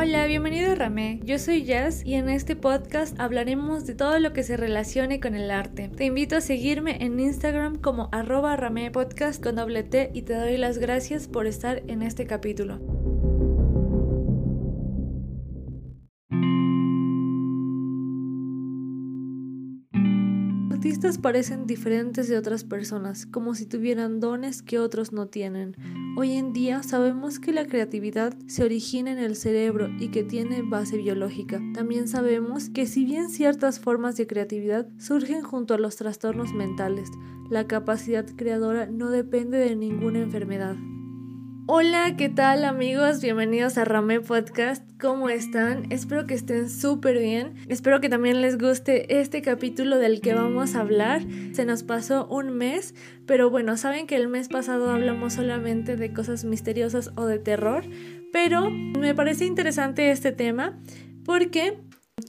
Hola, bienvenido a Ramé. Yo soy Jazz y en este podcast hablaremos de todo lo que se relacione con el arte. Te invito a seguirme en Instagram como arroba Ramé Podcast con doble T y te doy las gracias por estar en este capítulo. Parecen diferentes de otras personas, como si tuvieran dones que otros no tienen. Hoy en día sabemos que la creatividad se origina en el cerebro y que tiene base biológica. También sabemos que si bien ciertas formas de creatividad surgen junto a los trastornos mentales, la capacidad creadora no depende de ninguna enfermedad. Hola, ¿qué tal amigos? Bienvenidos a Ramé Podcast. ¿Cómo están? Espero que estén súper bien. Espero que también les guste este capítulo del que vamos a hablar. Se nos pasó un mes, pero bueno, saben que el mes pasado hablamos solamente de cosas misteriosas o de terror, pero me parece interesante este tema porque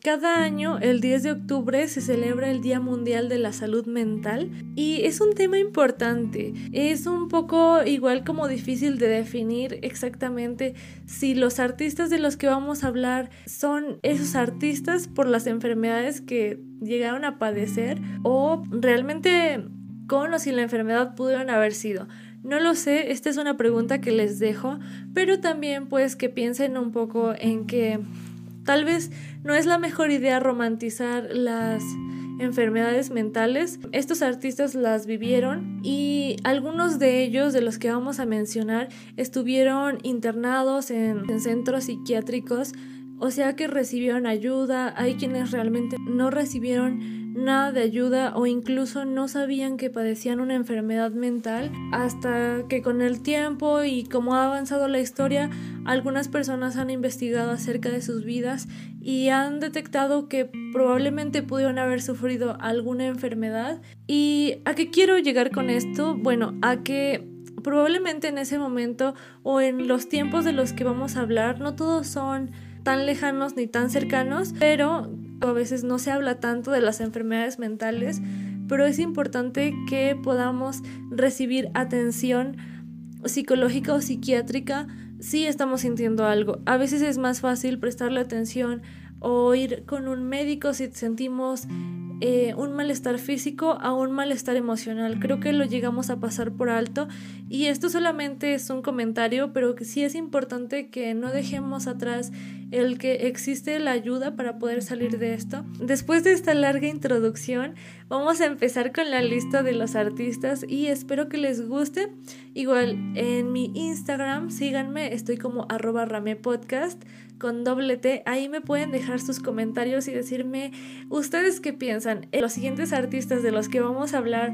cada año, el 10 de octubre, se celebra el Día Mundial de la Salud Mental y es un tema importante. Es un poco igual como difícil de definir exactamente si los artistas de los que vamos a hablar son esos artistas por las enfermedades que llegaron a padecer o realmente con o sin la enfermedad pudieron haber sido. No lo sé, esta es una pregunta que les dejo, pero también pues que piensen un poco en que Tal vez no es la mejor idea romantizar las enfermedades mentales. Estos artistas las vivieron y algunos de ellos, de los que vamos a mencionar, estuvieron internados en, en centros psiquiátricos, o sea que recibieron ayuda. Hay quienes realmente no recibieron nada de ayuda o incluso no sabían que padecían una enfermedad mental hasta que con el tiempo y como ha avanzado la historia algunas personas han investigado acerca de sus vidas y han detectado que probablemente pudieron haber sufrido alguna enfermedad y a qué quiero llegar con esto bueno a que probablemente en ese momento o en los tiempos de los que vamos a hablar no todos son tan lejanos ni tan cercanos, pero a veces no se habla tanto de las enfermedades mentales, pero es importante que podamos recibir atención psicológica o psiquiátrica si estamos sintiendo algo. A veces es más fácil prestarle atención o ir con un médico si sentimos eh, un malestar físico a un malestar emocional. Creo que lo llegamos a pasar por alto y esto solamente es un comentario, pero sí es importante que no dejemos atrás el que existe la ayuda para poder salir de esto. Después de esta larga introducción, vamos a empezar con la lista de los artistas y espero que les guste. Igual en mi Instagram, síganme, estoy como arroba ramepodcast con doble T. Ahí me pueden dejar sus comentarios y decirme ustedes qué piensan. Los siguientes artistas de los que vamos a hablar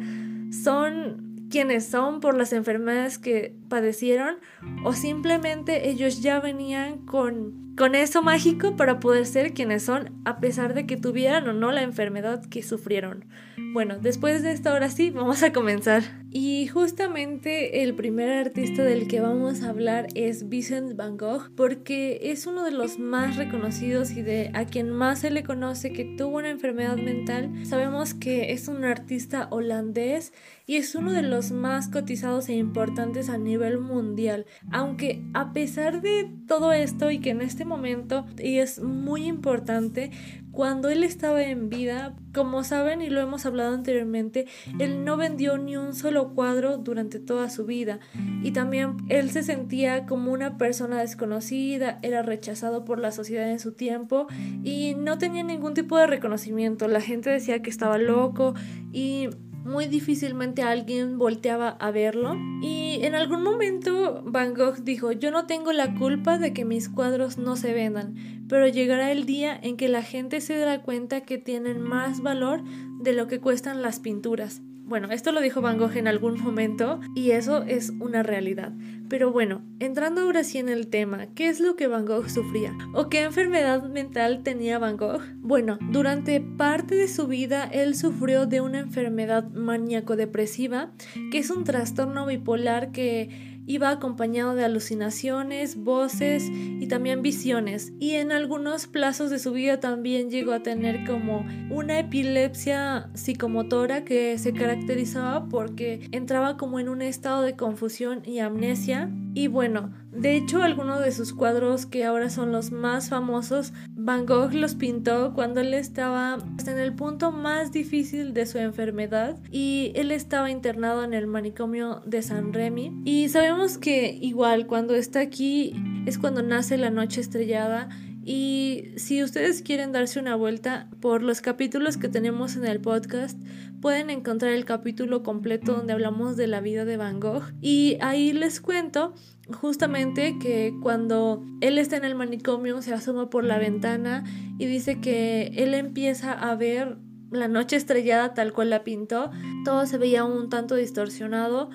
son quienes son por las enfermedades que padecieron o simplemente ellos ya venían con con eso mágico para poder ser quienes son a pesar de que tuvieran o no la enfermedad que sufrieron. Bueno, después de esto ahora sí, vamos a comenzar. Y justamente el primer artista del que vamos a hablar es Vincent van Gogh porque es uno de los más reconocidos y de a quien más se le conoce que tuvo una enfermedad mental. Sabemos que es un artista holandés y es uno de los más cotizados e importantes a nivel mundial. Aunque a pesar de todo esto y que en este momento, y es muy importante, cuando él estaba en vida, como saben y lo hemos hablado anteriormente, él no vendió ni un solo cuadro durante toda su vida y también él se sentía como una persona desconocida, era rechazado por la sociedad en su tiempo y no tenía ningún tipo de reconocimiento. La gente decía que estaba loco y muy difícilmente alguien volteaba a verlo y en algún momento Van Gogh dijo yo no tengo la culpa de que mis cuadros no se vendan, pero llegará el día en que la gente se dará cuenta que tienen más valor de lo que cuestan las pinturas. Bueno, esto lo dijo Van Gogh en algún momento y eso es una realidad. Pero bueno, entrando ahora sí en el tema, ¿qué es lo que Van Gogh sufría? ¿O qué enfermedad mental tenía Van Gogh? Bueno, durante parte de su vida él sufrió de una enfermedad maníaco-depresiva, que es un trastorno bipolar que iba acompañado de alucinaciones, voces y también visiones. Y en algunos plazos de su vida también llegó a tener como una epilepsia psicomotora que se caracterizaba porque entraba como en un estado de confusión y amnesia. Y bueno, de hecho, algunos de sus cuadros que ahora son los más famosos, Van Gogh los pintó cuando él estaba en el punto más difícil de su enfermedad y él estaba internado en el manicomio de San Remy. Y sabemos que igual cuando está aquí es cuando nace la noche estrellada y si ustedes quieren darse una vuelta por los capítulos que tenemos en el podcast, pueden encontrar el capítulo completo donde hablamos de la vida de Van Gogh. Y ahí les cuento justamente que cuando él está en el manicomio se asoma por la ventana y dice que él empieza a ver la noche estrellada tal cual la pintó. Todo se veía un tanto distorsionado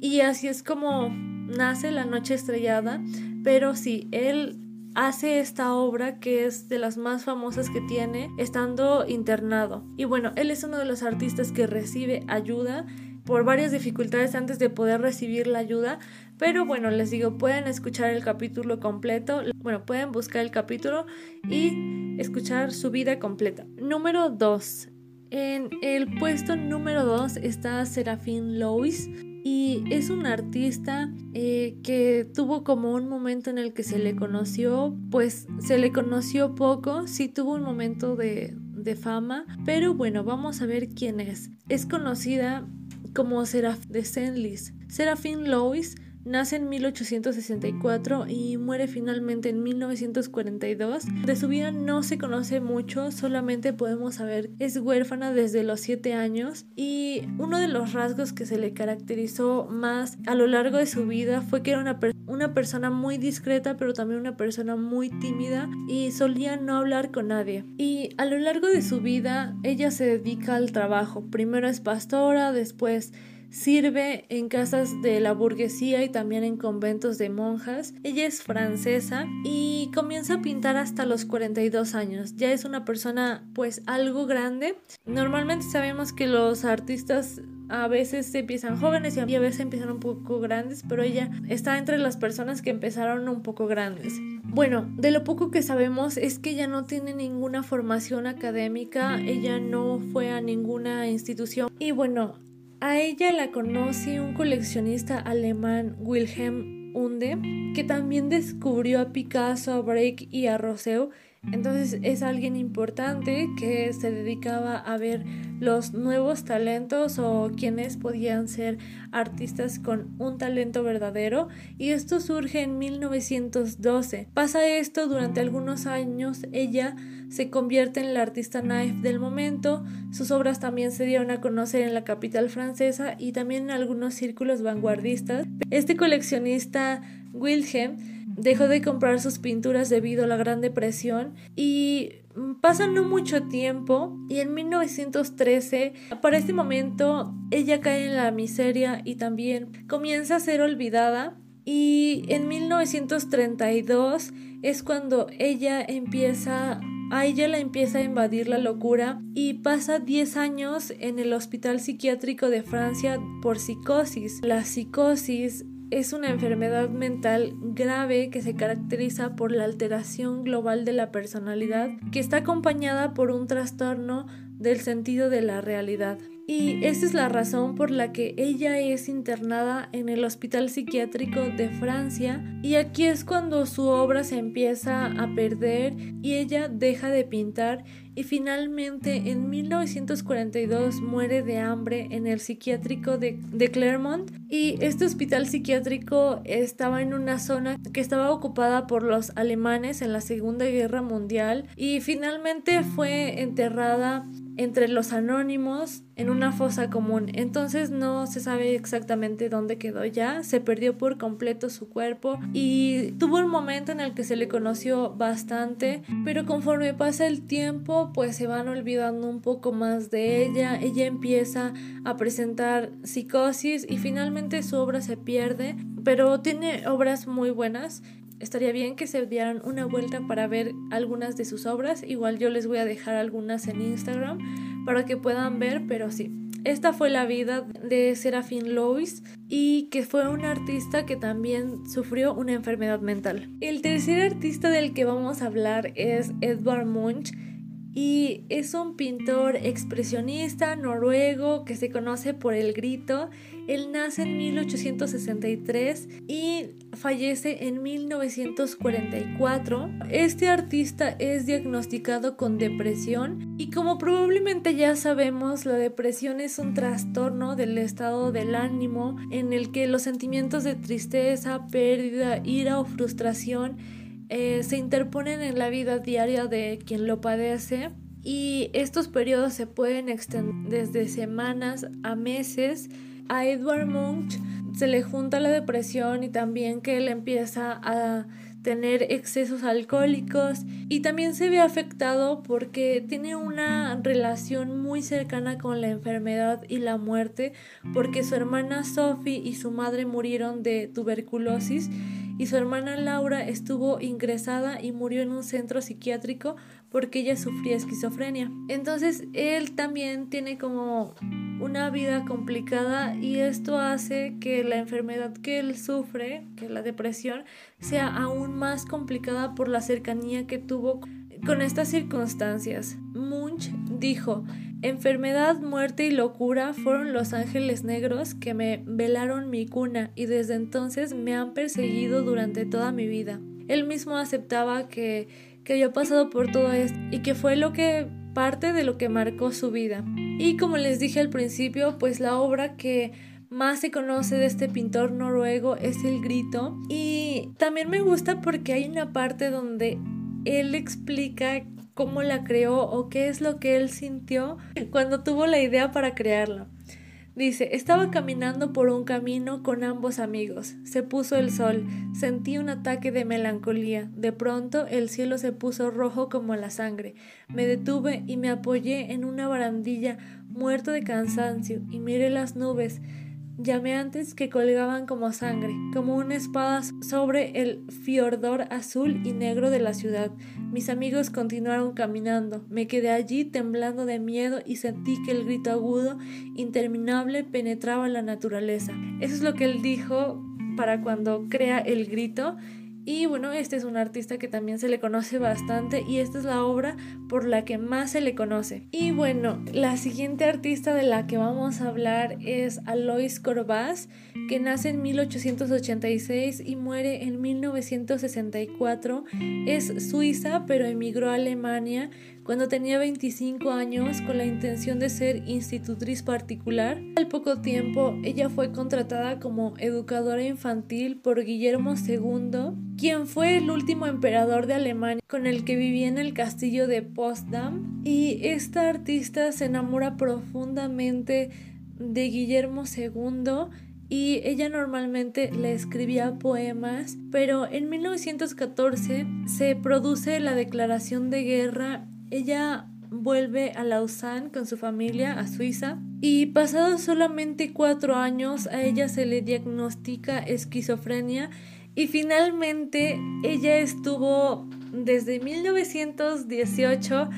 y así es como nace la noche estrellada. Pero sí, él hace esta obra que es de las más famosas que tiene estando internado. Y bueno, él es uno de los artistas que recibe ayuda por varias dificultades antes de poder recibir la ayuda, pero bueno, les digo, pueden escuchar el capítulo completo, bueno, pueden buscar el capítulo y escuchar su vida completa. Número 2. En el puesto número 2 está Serafín Lois y es un artista eh, que tuvo como un momento en el que se le conoció, pues se le conoció poco, sí tuvo un momento de, fama, pero bueno, vamos a ver quién es. Es conocida como Seraf Senlis. Serafín Lois Nace en 1864 y muere finalmente en 1942. De su vida no se conoce mucho, solamente podemos saber es huérfana desde los 7 años y uno de los rasgos que se le caracterizó más a lo largo de su vida fue que era una, una persona muy discreta pero también una persona muy tímida y solía no hablar con nadie. Y a lo largo de su vida ella se dedica al trabajo. Primero es pastora, después Sirve en casas de la burguesía y también en conventos de monjas. Ella es francesa y comienza a pintar hasta los 42 años. Ya es una persona pues algo grande. Normalmente sabemos que los artistas a veces empiezan jóvenes y a veces empiezan un poco grandes, pero ella está entre las personas que empezaron un poco grandes. Bueno, de lo poco que sabemos es que ella no tiene ninguna formación académica, ella no fue a ninguna institución y bueno, a ella la conoce un coleccionista alemán, Wilhelm Unde, que también descubrió a Picasso, a Break y a Rousseau. Entonces es alguien importante que se dedicaba a ver los nuevos talentos o quienes podían ser artistas con un talento verdadero y esto surge en 1912. Pasa esto durante algunos años, ella se convierte en la artista naif del momento, sus obras también se dieron a conocer en la capital francesa y también en algunos círculos vanguardistas. Este coleccionista Wilhelm dejó de comprar sus pinturas debido a la Gran Depresión y pasa no mucho tiempo y en 1913, para este momento, ella cae en la miseria y también comienza a ser olvidada y en 1932 es cuando ella empieza a ella la empieza a invadir la locura y pasa 10 años en el hospital psiquiátrico de Francia por psicosis. La psicosis es una enfermedad mental grave que se caracteriza por la alteración global de la personalidad que está acompañada por un trastorno del sentido de la realidad. Y esa es la razón por la que ella es internada en el Hospital Psiquiátrico de Francia y aquí es cuando su obra se empieza a perder y ella deja de pintar y finalmente en 1942 muere de hambre en el psiquiátrico de, de, Clermont. Y este hospital psiquiátrico estaba en una zona que estaba ocupada por los alemanes en la Segunda Guerra Mundial y finalmente fue enterrada entre los anónimos en una fosa común. Entonces no se sabe exactamente dónde quedó ya. Se perdió por completo su cuerpo y tuvo un momento en el que se le conoció bastante, pero conforme pasa el tiempo pues se van olvidando un poco más de ella. Ella empieza a presentar psicosis y finalmente su obra se pierde, pero tiene obras muy buenas estaría bien que se dieran una vuelta para ver algunas de sus obras. Igual yo les voy a dejar algunas en Instagram para que puedan ver, pero sí, Esta fue la vida de Serafín Lois y que fue un artista que también sufrió una enfermedad mental. El tercer artista del que vamos a hablar es Edvard Munch y es un pintor expresionista noruego que se conoce por el grito. Él nace en 1863 y fallece en 1944. Este artista es diagnosticado con depresión y como probablemente ya sabemos, la depresión es un trastorno del estado del ánimo en el que los sentimientos de tristeza, pérdida, ira o frustración eh, se interponen en la vida diaria de quien lo padece y estos periodos se pueden extender desde semanas a meses. A Edward Munch se le junta la depresión y también que él empieza a tener excesos alcohólicos y también se ve afectado porque tiene una relación muy cercana con la enfermedad y la muerte porque su hermana Sophie y su madre murieron de tuberculosis y su hermana Laura estuvo ingresada y murió en un centro psiquiátrico porque ella sufría esquizofrenia. Entonces él también tiene como una vida complicada y esto hace que la enfermedad que él sufre, que la depresión, sea aún más complicada por la cercanía que tuvo con estas circunstancias. Munch dijo, Enfermedad, muerte y locura fueron los ángeles negros que me velaron mi cuna y desde entonces me han perseguido durante toda mi vida. Él mismo aceptaba que, que había pasado por todo esto y que fue lo que parte de lo que marcó su vida. Y como les dije al principio, pues la obra que más se conoce de este pintor noruego es El Grito y también me gusta porque hay una parte donde él explica cómo la creó o qué es lo que él sintió cuando tuvo la idea para crearla. Dice, estaba caminando por un camino con ambos amigos. Se puso el sol. Sentí un ataque de melancolía. De pronto el cielo se puso rojo como la sangre. Me detuve y me apoyé en una barandilla muerto de cansancio y miré las nubes llameantes que colgaban como sangre, como una espada sobre el fiordor azul y negro de la ciudad. Mis amigos continuaron caminando. Me quedé allí temblando de miedo y sentí que el grito agudo, interminable, penetraba la naturaleza. Eso es lo que él dijo para cuando crea el grito y bueno, este es un artista que también se le conoce bastante y esta es la obra por la que más se le conoce. Y bueno, la siguiente artista de la que vamos a hablar es Alois Corbaz, que nace en 1886 y muere en 1964. Es suiza, pero emigró a Alemania cuando tenía 25 años con la intención de ser institutriz particular. Al poco tiempo, ella fue contratada como educadora infantil por Guillermo II, quien fue el último emperador de Alemania con el que vivía en el castillo de Potsdam. Y esta artista se enamora profundamente de Guillermo II y ella normalmente le escribía poemas, pero en 1914 se produce la declaración de guerra ella vuelve a Lausanne con su familia a Suiza y pasados solamente cuatro años a ella se le diagnostica esquizofrenia y finalmente ella estuvo desde 1918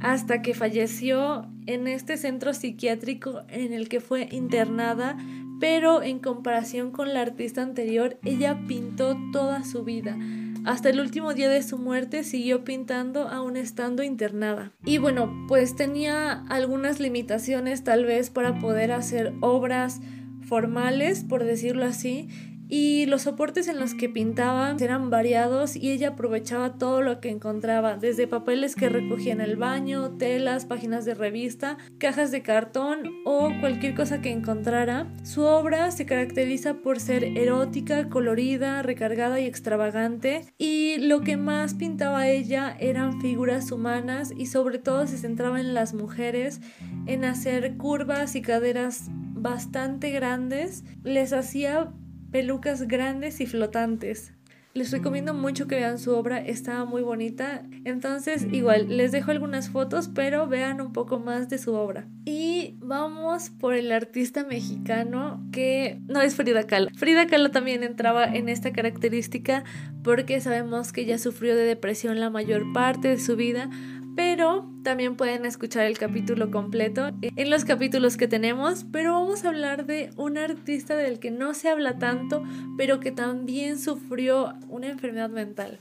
hasta que falleció en este centro psiquiátrico en el que fue internada, pero en comparación con la artista anterior, ella pintó toda su vida. Hasta el último día de su muerte siguió pintando aún estando internada. Y bueno, pues tenía algunas limitaciones tal vez para poder hacer obras formales, por decirlo así, y los soportes en los que pintaba eran variados y ella aprovechaba todo lo que encontraba, desde papeles que recogía en el baño, telas, páginas de revista, cajas de cartón o cualquier cosa que encontrara. Su obra se caracteriza por ser erótica, colorida, recargada y extravagante y lo que más pintaba ella eran figuras humanas y sobre todo se centraba en las mujeres, en hacer curvas y caderas bastante grandes, les hacía pelucas grandes y flotantes. Les recomiendo mucho que vean su obra, está muy bonita. Entonces, igual, les dejo algunas fotos, pero vean un poco más de su obra. Y vamos por el artista mexicano que no es Frida Kahlo. Frida Kahlo también entraba en esta característica porque sabemos que ella sufrió de depresión la mayor parte de su vida, pero también pueden escuchar el capítulo completo en los capítulos que tenemos, pero vamos a hablar de un artista del que no se habla tanto, pero que también sufrió una enfermedad mental.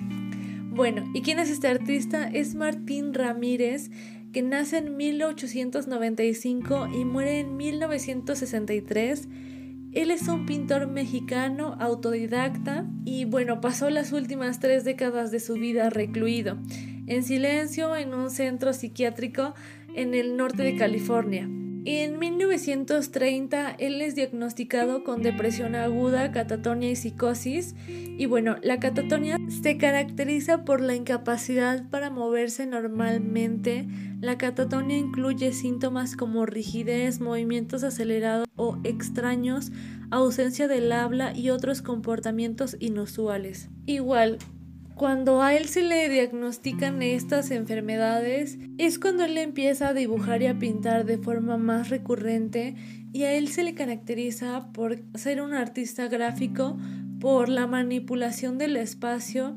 Bueno, ¿y quién es este artista? Es Martín Ramírez, que nace en 1895 y muere en 1963. Él es un pintor mexicano autodidacta y bueno, pasó las últimas tres décadas de su vida recluido, en silencio en un centro psiquiátrico en el norte de California. En 1930 él es diagnosticado con depresión aguda, catatonia y psicosis. Y bueno, la catatonia se caracteriza por la incapacidad para moverse normalmente. La catatonia incluye síntomas como rigidez, movimientos acelerados o extraños, ausencia del habla y otros comportamientos inusuales. Igual, cuando a él se le diagnostican estas enfermedades, es cuando él empieza a dibujar y a pintar de forma más recurrente y a él se le caracteriza por ser un artista gráfico, por la manipulación del espacio,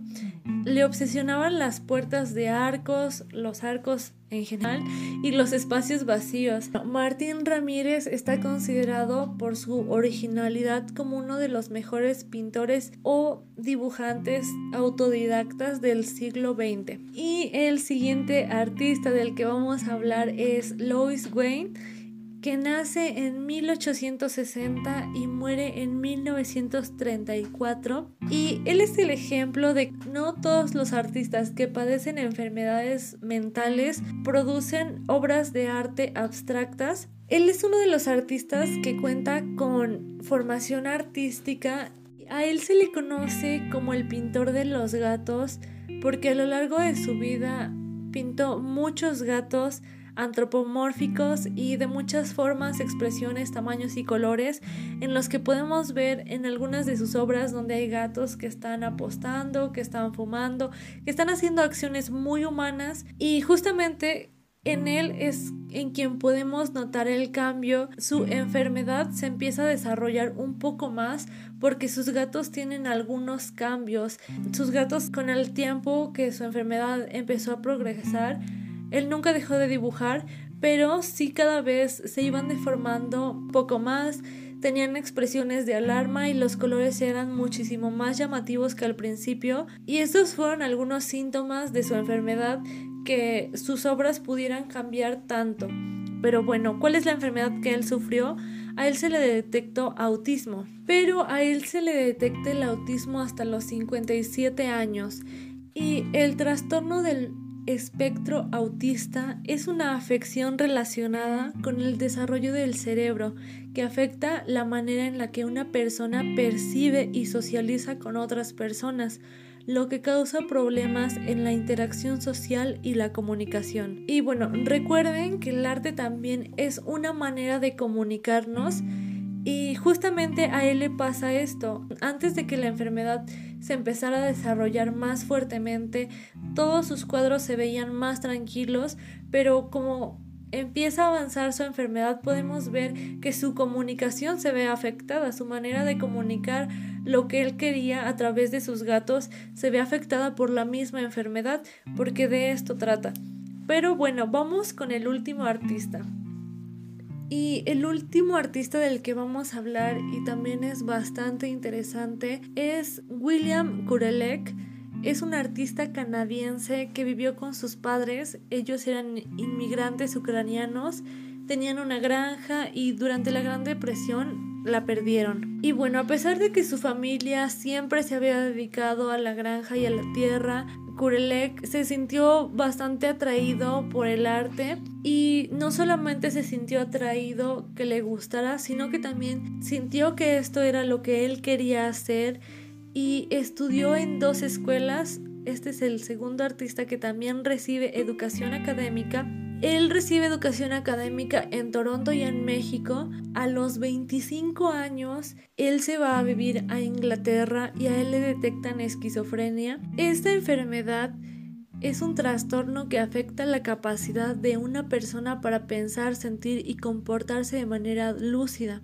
le obsesionaban las puertas de arcos, los arcos en general y los espacios vacíos. Martín Ramírez está considerado por su originalidad como uno de los mejores pintores o dibujantes autodidactas del siglo XX. Y el siguiente artista del que vamos a hablar es Lois Wayne que nace en 1860 y muere en 1934. Y él es el ejemplo de que no todos los artistas que padecen enfermedades mentales producen obras de arte abstractas. Él es uno de los artistas que cuenta con formación artística. A él se le conoce como el pintor de los gatos porque a lo largo de su vida pintó muchos gatos antropomórficos y de muchas formas, expresiones, tamaños y colores en los que podemos ver en algunas de sus obras donde hay gatos que están apostando, que están fumando, que están haciendo acciones muy humanas y justamente en él es en quien podemos notar el cambio. Su enfermedad se empieza a desarrollar un poco más porque sus gatos tienen algunos cambios. Sus gatos con el tiempo que su enfermedad empezó a progresar él nunca dejó de dibujar, pero sí cada vez se iban deformando poco más, tenían expresiones de alarma y los colores eran muchísimo más llamativos que al principio y estos fueron algunos síntomas de su enfermedad que sus obras pudieran cambiar tanto. Pero bueno, ¿cuál es la enfermedad que él sufrió? A él se le detectó autismo, pero a él se le detecta el autismo hasta los 57 años y el trastorno del espectro autista es una afección relacionada con el desarrollo del cerebro que afecta la manera en la que una persona percibe y socializa con otras personas, lo que causa problemas en la interacción social y la comunicación. Y bueno, recuerden que el arte también es una manera de comunicarnos y justamente a él le pasa esto. Antes de que la enfermedad se empezara a desarrollar más fuertemente, todos sus cuadros se veían más tranquilos, pero como empieza a avanzar su enfermedad podemos ver que su comunicación se ve afectada, su manera de comunicar lo que él quería a través de sus gatos se ve afectada por la misma enfermedad, porque de esto trata. Pero bueno, vamos con el último artista. Y el último artista del que vamos a hablar y también es bastante interesante es William Kurelek. Es un artista canadiense que vivió con sus padres. Ellos eran inmigrantes ucranianos, tenían una granja y durante la Gran Depresión la perdieron. Y bueno, a pesar de que su familia siempre se había dedicado a la granja y a la tierra, Kurelek se sintió bastante atraído por el arte y no solamente se sintió atraído que le gustara, sino que también sintió que esto era lo que él quería hacer y estudió en dos escuelas. Este es el segundo artista que también recibe educación académica él recibe educación académica en Toronto y en México. A los 25 años, él se va a vivir a Inglaterra y a él le detectan esquizofrenia. Esta enfermedad es un trastorno que afecta la capacidad de una persona para pensar, sentir y comportarse de manera lúcida.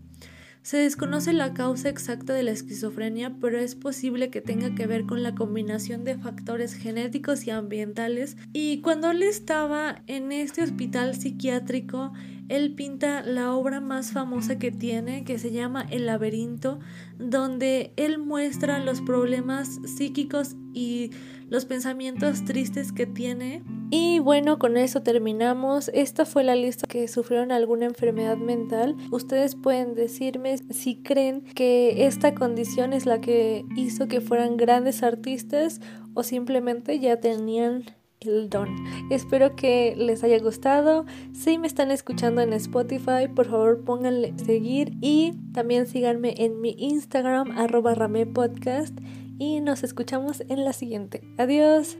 Se desconoce la causa exacta de la esquizofrenia, pero es posible que tenga que ver con la combinación de factores genéticos y ambientales. Y cuando él estaba en este hospital psiquiátrico, él pinta la obra más famosa que tiene, que se llama El laberinto, donde él muestra los problemas psíquicos y los pensamientos tristes que tiene. Y bueno, con eso terminamos. Esta fue la lista que sufrieron alguna enfermedad mental. Ustedes pueden decirme si creen que esta condición es la que hizo que fueran grandes artistas o simplemente ya tenían el don. Espero que les haya gustado. Si me están escuchando en Spotify, por favor pónganle seguir y también síganme en mi Instagram arroba ramepodcast y nos escuchamos en la siguiente. Adiós.